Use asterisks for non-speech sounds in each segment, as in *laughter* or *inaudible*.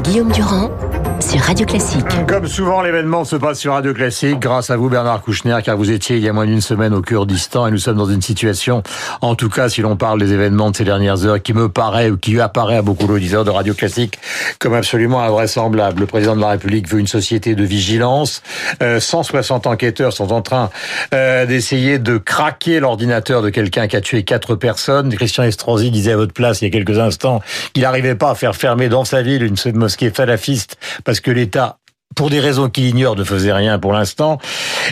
Guillaume Durand sur Radio Classique. Comme souvent, l'événement se passe sur Radio Classique grâce à vous, Bernard Kouchner, car vous étiez il y a moins d'une semaine au Kurdistan et nous sommes dans une situation, en tout cas, si l'on parle des événements de ces dernières heures, qui me paraît ou qui apparaît à beaucoup d'auditeurs de Radio Classique comme absolument invraisemblable. Le président de la République veut une société de vigilance. 160 euh, enquêteurs sont en train euh, d'essayer de craquer l'ordinateur de quelqu'un qui a tué quatre personnes. Christian Estrosi disait à votre place il y a quelques instants qu'il n'arrivait pas à faire fermer dans sa ville une mosquée falafiste parce que l'État pour des raisons qu'il ignore, ne faisait rien pour l'instant.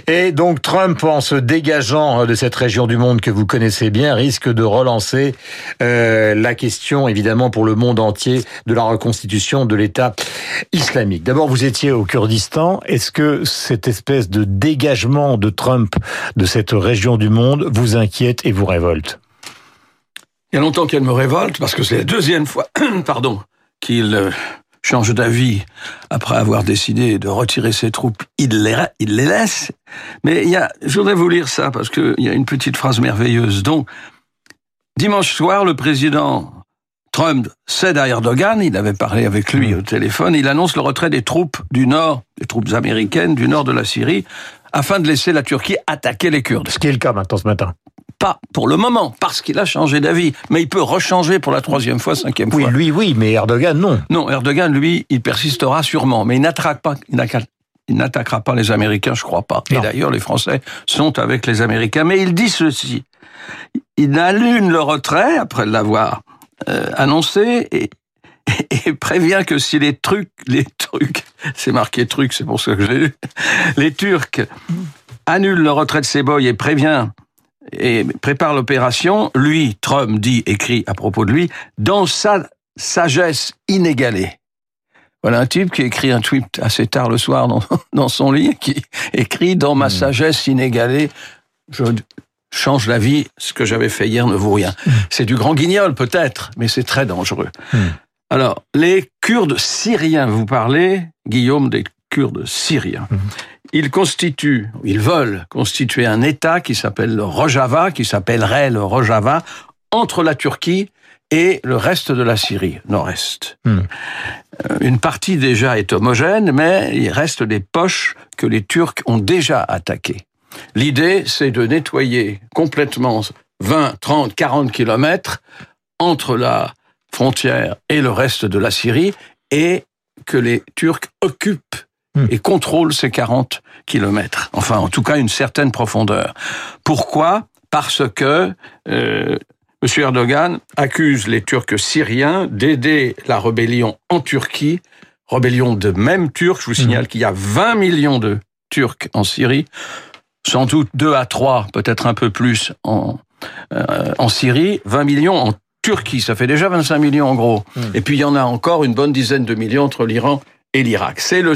Et donc Trump, en se dégageant de cette région du monde que vous connaissez bien, risque de relancer euh, la question, évidemment, pour le monde entier, de la reconstitution de l'État islamique. D'abord, vous étiez au Kurdistan. Est-ce que cette espèce de dégagement de Trump de cette région du monde vous inquiète et vous révolte? Il y a longtemps qu'elle me révolte, parce que c'est la deuxième fois, *clears throat* pardon, qu'il euh, change d'avis après avoir décidé de retirer ses troupes, il les, il les laisse. Mais il y a, je voudrais vous lire ça parce qu'il y a une petite phrase merveilleuse. Donc, dimanche soir, le président Trump cède à Erdogan, il avait parlé avec lui au téléphone, il annonce le retrait des troupes du nord, des troupes américaines du nord de la Syrie, afin de laisser la Turquie attaquer les Kurdes. Ce qui est le cas maintenant ce matin pas pour le moment, parce qu'il a changé d'avis. Mais il peut rechanger pour la troisième fois, cinquième fois. Oui, lui, oui, mais Erdogan, non. Non, Erdogan, lui, il persistera sûrement, mais il n'attaquera pas, il n'attaquera pas les Américains, je crois pas. Et d'ailleurs, les Français sont avec les Américains. Mais il dit ceci. Il annule le retrait, après l'avoir euh, annoncé, et, *laughs* et prévient que si les trucs, les trucs, *laughs* c'est marqué trucs, c'est pour ça que j'ai lu, *laughs* les Turcs annulent le retrait de ces boys et prévient et prépare l'opération, lui, Trump dit, écrit à propos de lui, dans sa sagesse inégalée. Voilà un type qui écrit un tweet assez tard le soir dans, *laughs* dans son lit, qui écrit dans ma hmm. sagesse inégalée, je change la vie, ce que j'avais fait hier ne vaut rien. Hmm. C'est du grand guignol peut-être, mais c'est très dangereux. Hmm. Alors, les Kurdes syriens, vous parlez, Guillaume, des Kurdes syriens. Ils constituent, ils veulent constituer un État qui s'appelle le Rojava, qui s'appellerait le Rojava, entre la Turquie et le reste de la Syrie, nord-est. Hmm. Euh, une partie déjà est homogène, mais il reste des poches que les Turcs ont déjà attaquées. L'idée, c'est de nettoyer complètement 20, 30, 40 kilomètres entre la frontière et le reste de la Syrie et que les Turcs occupent Hmm. et contrôle ces 40 kilomètres. Enfin, en tout cas, une certaine profondeur. Pourquoi? Parce que euh, M. Erdogan accuse les Turcs syriens d'aider la rébellion en Turquie, rébellion de même Turcs. Je vous signale hmm. qu'il y a 20 millions de Turcs en Syrie, sans doute 2 à 3, peut-être un peu plus en, euh, en Syrie, 20 millions en Turquie, ça fait déjà 25 millions en gros. Hmm. Et puis il y en a encore une bonne dizaine de millions entre l'Iran et l'Irak. C'est le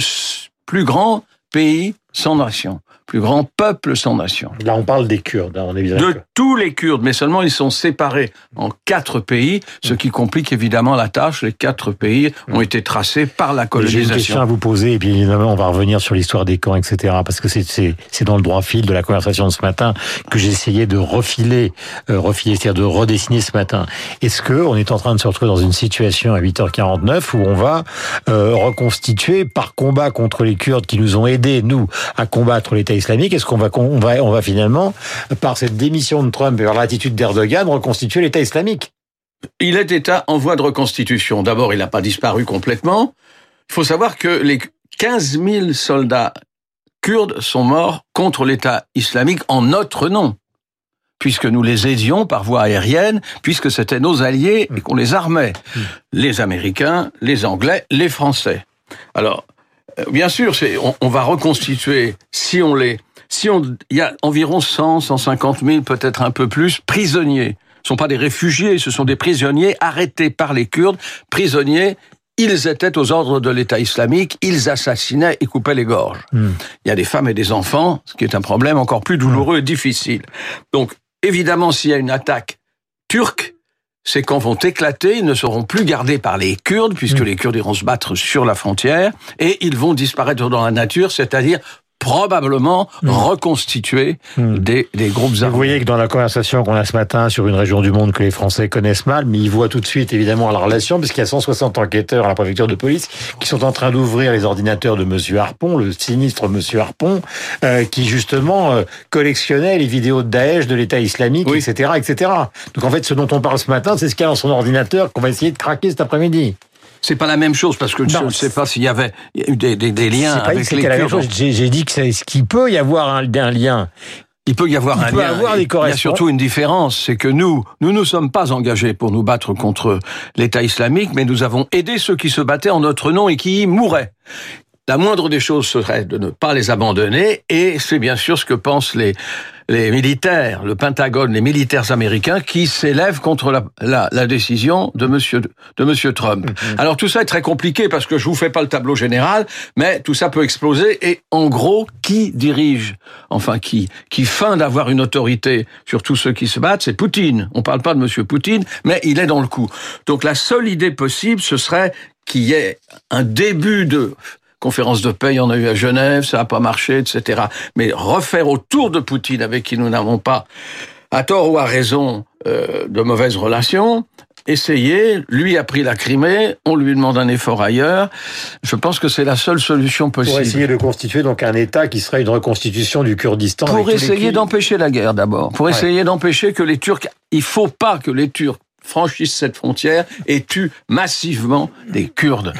plus grand pays sans nation plus grand peuple sans nation. Là, on parle des Kurdes, hein, on est bien De tous les Kurdes, mais seulement ils sont séparés en quatre pays, ce qui complique évidemment la tâche. Les quatre pays ont été tracés par la colonisation. J'ai une question à vous poser, et puis évidemment, on va revenir sur l'histoire des camps, etc., parce que c'est dans le droit fil de la conversation de ce matin que j'ai essayé de refiler, euh, refiler, c'est-à-dire de redessiner ce matin. Est-ce que on est en train de se retrouver dans une situation à 8h49 où on va euh, reconstituer par combat contre les Kurdes qui nous ont aidés, nous, à combattre l'État islamique, est-ce qu'on va, on va, on va finalement, par cette démission de Trump et par l'attitude d'Erdogan, reconstituer l'État islamique? Il est État en voie de reconstitution. D'abord, il n'a pas disparu complètement. Il faut savoir que les 15 000 soldats kurdes sont morts contre l'État islamique en notre nom puisque nous les aidions par voie aérienne, puisque c'était nos alliés et qu'on les armait. Hmm. Les Américains, les Anglais, les Français. Alors, bien sûr, on, on, va reconstituer, si on les... Si on, il y a environ 100, 150 000, peut-être un peu plus, prisonniers. Ce ne sont pas des réfugiés, ce sont des prisonniers arrêtés par les Kurdes, prisonniers ils étaient aux ordres de l'État islamique, ils assassinaient et coupaient les gorges. Hmm. Il y a des femmes et des enfants, ce qui est un problème encore plus douloureux et difficile. Donc, évidemment, s'il y a une attaque turque, ces camps vont éclater, ils ne seront plus gardés par les Kurdes, puisque mm. les Kurdes iront se battre sur la frontière, et ils vont disparaître dans la nature, c'est-à-dire probablement mmh. reconstituer mmh. Des, des, groupes armés. Vous voyez que dans la conversation qu'on a ce matin sur une région du monde que les Français connaissent mal, mais ils voient tout de suite évidemment la relation, puisqu'il y a 160 enquêteurs à la préfecture de police qui sont en train d'ouvrir les ordinateurs de Monsieur Harpon, le sinistre Monsieur Harpon, euh, qui justement euh, collectionnait les vidéos de Daesh, de l'État islamique, etc., etc. Donc en fait, ce dont on parle ce matin, c'est ce qu'il y a dans son ordinateur qu'on va essayer de craquer cet après-midi. C'est pas la même chose parce que je ne sais pas s'il y avait eu des, des, des liens avec les Kurdes. J'ai dit que c'est ce qu'il peut y avoir un, un lien. Il peut y avoir un peut lien. Avoir des il y a surtout une différence, c'est que nous, nous ne sommes pas engagés pour nous battre contre l'État islamique, mais nous avons aidé ceux qui se battaient en notre nom et qui y mouraient. La moindre des choses serait de ne pas les abandonner, et c'est bien sûr ce que pensent les les militaires, le Pentagone, les militaires américains qui s'élèvent contre la, la, la, décision de Monsieur de Monsieur Trump. Mm-hmm. Alors tout ça est très compliqué parce que je vous fais pas le tableau général, mais tout ça peut exploser. Et en gros, qui dirige, enfin qui qui feint d'avoir une autorité sur tous ceux qui se battent, c'est Poutine. On parle pas de Monsieur Poutine, mais il est dans le coup. Donc la seule idée possible, ce serait qu'il y ait un début de conférence de paix, il y en a eu à Genève, ça n'a pas marché, etc. Mais refaire autour de Poutine, avec qui nous n'avons pas, à tort ou à raison, euh, de mauvaises relations, essayer, lui a pris la Crimée, on lui demande un effort ailleurs. Je pense que c'est la seule solution possible. Pour essayer de constituer donc un État qui serait une reconstitution du Kurdistan. Pour essayer d'empêcher la guerre d'abord. Pour essayer d'empêcher que les Turcs. Il faut pas que les Turcs franchissent cette frontière et tuent massivement des Kurdes.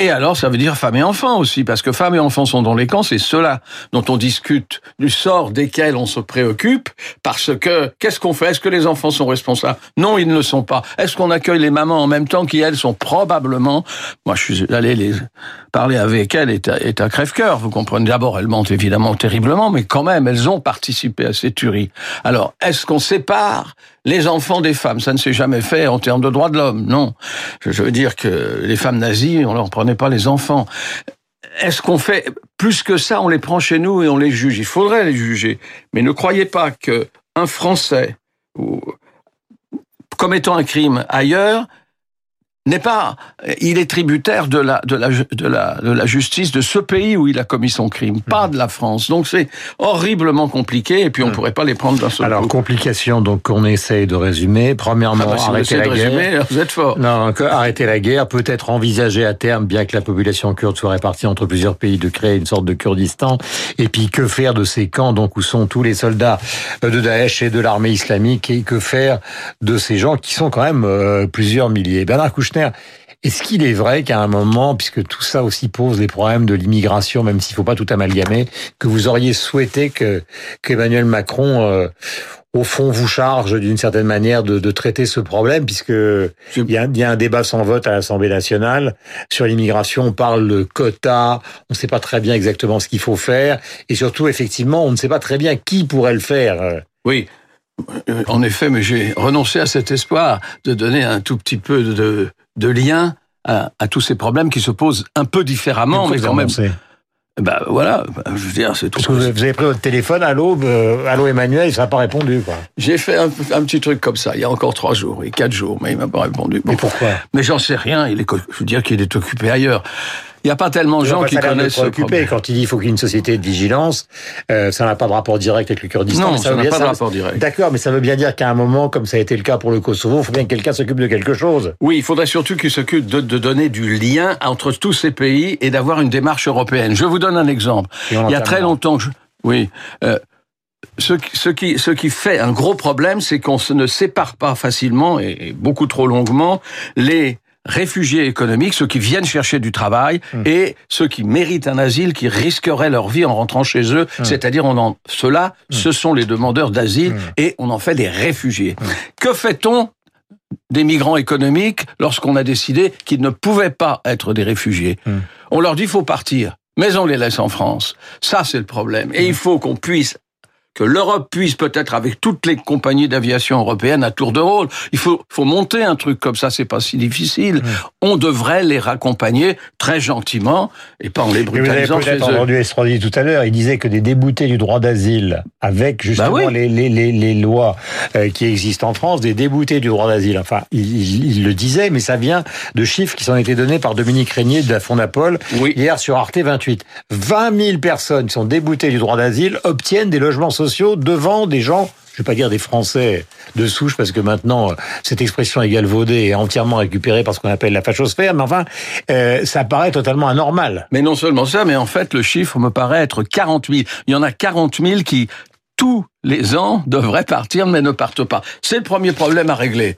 Et alors, ça veut dire femmes et enfants aussi, parce que femmes et enfants sont dans les camps, c'est cela dont on discute, du sort desquels on se préoccupe, parce que qu'est-ce qu'on fait? Est-ce que les enfants sont responsables? Non, ils ne le sont pas. Est-ce qu'on accueille les mamans en même temps qui, elles, sont probablement... Moi, je suis allé les parler avec elles, est à, est crève-cœur, vous comprenez. D'abord, elles mentent évidemment terriblement, mais quand même, elles ont participé à ces tueries. Alors, est-ce qu'on sépare les enfants des femmes? Ça ne s'est jamais fait en termes de droits de l'homme, non. Je veux dire que les femmes nazies, on leur prenait pas les enfants. Est-ce qu'on fait plus que ça On les prend chez nous et on les juge? Il faudrait les juger, mais ne croyez pas que un Français commettant un crime ailleurs n'est pas, il est tributaire de la, de la, de la, de la justice de ce pays où il a commis son crime, pas mmh. de la France. Donc c'est horriblement compliqué et puis on mmh. pourrait pas les prendre d'un seul Alors, complication, donc on essaye de résumer. Premièrement, ah bah, arrêter la guerre. Résumer, vous êtes fort. Non, arrêter la guerre, peut-être envisager à terme, bien que la population kurde soit répartie entre plusieurs pays, de créer une sorte de Kurdistan. Et puis que faire de ces camps, donc où sont tous les soldats de Daesh et de l'armée islamique, et que faire de ces gens qui sont quand même euh, plusieurs milliers? Bernard Kouchner est-ce qu'il est vrai qu'à un moment, puisque tout ça aussi pose les problèmes de l'immigration, même s'il ne faut pas tout amalgamer, que vous auriez souhaité que qu'Emmanuel Macron, euh, au fond, vous charge d'une certaine manière de, de, traiter ce problème, puisque il y, a, y a un débat sans vote à l'Assemblée nationale sur l'immigration. On parle de quotas, on ne sait pas très bien exactement ce qu'il faut faire, et surtout, effectivement, on ne sait pas très bien qui pourrait le faire. Oui, euh, en effet, mais j'ai renoncé à cet espoir de donner un tout petit peu de, de lien à, tous ces problèmes qui se posent un peu différemment, mais quand même. Ben voilà, je veux dire, c'est tout. Parce que vous avez pris votre téléphone à l'aube, euh, allô Emmanuel, ça n'a pas répondu, quoi. J'ai fait un, petit truc comme ça, il y a encore trois jours, et quatre jours, mais il m'a pas répondu. mais pourquoi? Mais j'en sais rien, il est, je veux dire qu'il est occupé ailleurs. Il n'y a pas tellement de gens qui connaissent ce problème. Quand il dit qu'il faut qu'il y ait une société de vigilance, euh, ça n'a pas de rapport direct avec le Kurdistan. Non, ça n'a pas de rapport direct. D'accord, mais ça veut bien dire qu'à un moment, comme ça a été le cas pour le Kosovo, il faut bien que quelqu'un s'occupe de quelque chose. Oui, il faudrait surtout qu'il s'occupe de, donner du lien entre tous ces pays et d'avoir une démarche européenne. Je vous donne un exemple. Il y a très longtemps, je... oui. Euh, ce, ce, qui, ce qui fait un gros problème, c'est qu'on ne sépare pas facilement et beaucoup trop longuement les réfugiés économiques, ceux qui viennent chercher du travail, mmh. et ceux qui méritent un asile, qui risqueraient leur vie en rentrant chez eux. Mmh. C'est-à-dire, on en, ceux-là, mmh. ce sont les demandeurs d'asile, et on en fait des réfugiés. Que fait-on des migrants économiques lorsqu'on a décidé qu'ils ne pouvaient pas être des réfugiés? On leur dit, faut partir. Mais on les laisse en France. Ça, c'est le problème. Et il faut qu'on puisse que l'Europe puisse peut-être avec toutes les compagnies d'aviation européennes à tour de rôle. Il faut, faut monter un truc comme ça, c'est pas si difficile. On devrait les raccompagner très gentiment et pas en les brutalisant Vous avez peut-être entendu Estrosi tout à l'heure, il disait que des déboutés du droit d'asile, avec justement Bah oui. les, les, les, les lois euh, qui existent en France, des déboutés du droit d'asile. Enfin, il, il- il le disait, mais ça vient de chiffres qui sont été donnés par Dominique Régnier de la Fondapol Oui. hier sur Arte 28. 20 000 personnes qui sont déboutées du droit d'asile obtiennent des logements sociaux devant des gens, je vais pas dire des Français de souche, parce que maintenant, euh, cette expression est galvaudée et entièrement récupérée par ce qu'on appelle la fachosphère, mais enfin, euh, ça paraît totalement anormal. Mais non seulement ça, mais en fait, le chiffre me paraît être 40 000. Il y en a 40 000 qui, tous les ans, devraient partir, mais ne partent pas. C'est le premier problème à régler.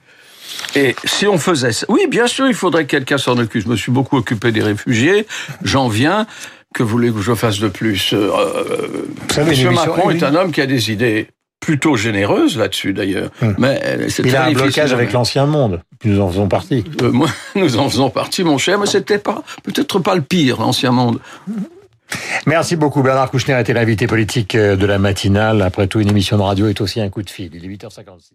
Et si on faisait ça, oui, bien sûr, il faudrait que quelqu'un s'en occupe. Je me suis beaucoup occupé des réfugiés. J'en viens. Que voulez-vous que je fasse de plus Euh, savez, Monsieur Macron est un homme qui a des idées plutôt généreuses là-dessus, d'ailleurs. Mais euh, c'est Il a un blocage à avec l'ancien monde. Nous en faisons partie. Euh, moi, *laughs* nous en faisons partie, mon cher, mais c'était pas, peut-être pas le pire, l'ancien monde. Merci beaucoup. Bernard Kouchner était l'invité politique euh, de la matinale. Après tout, une émission de radio est aussi un coup de fil. Il est 8h56.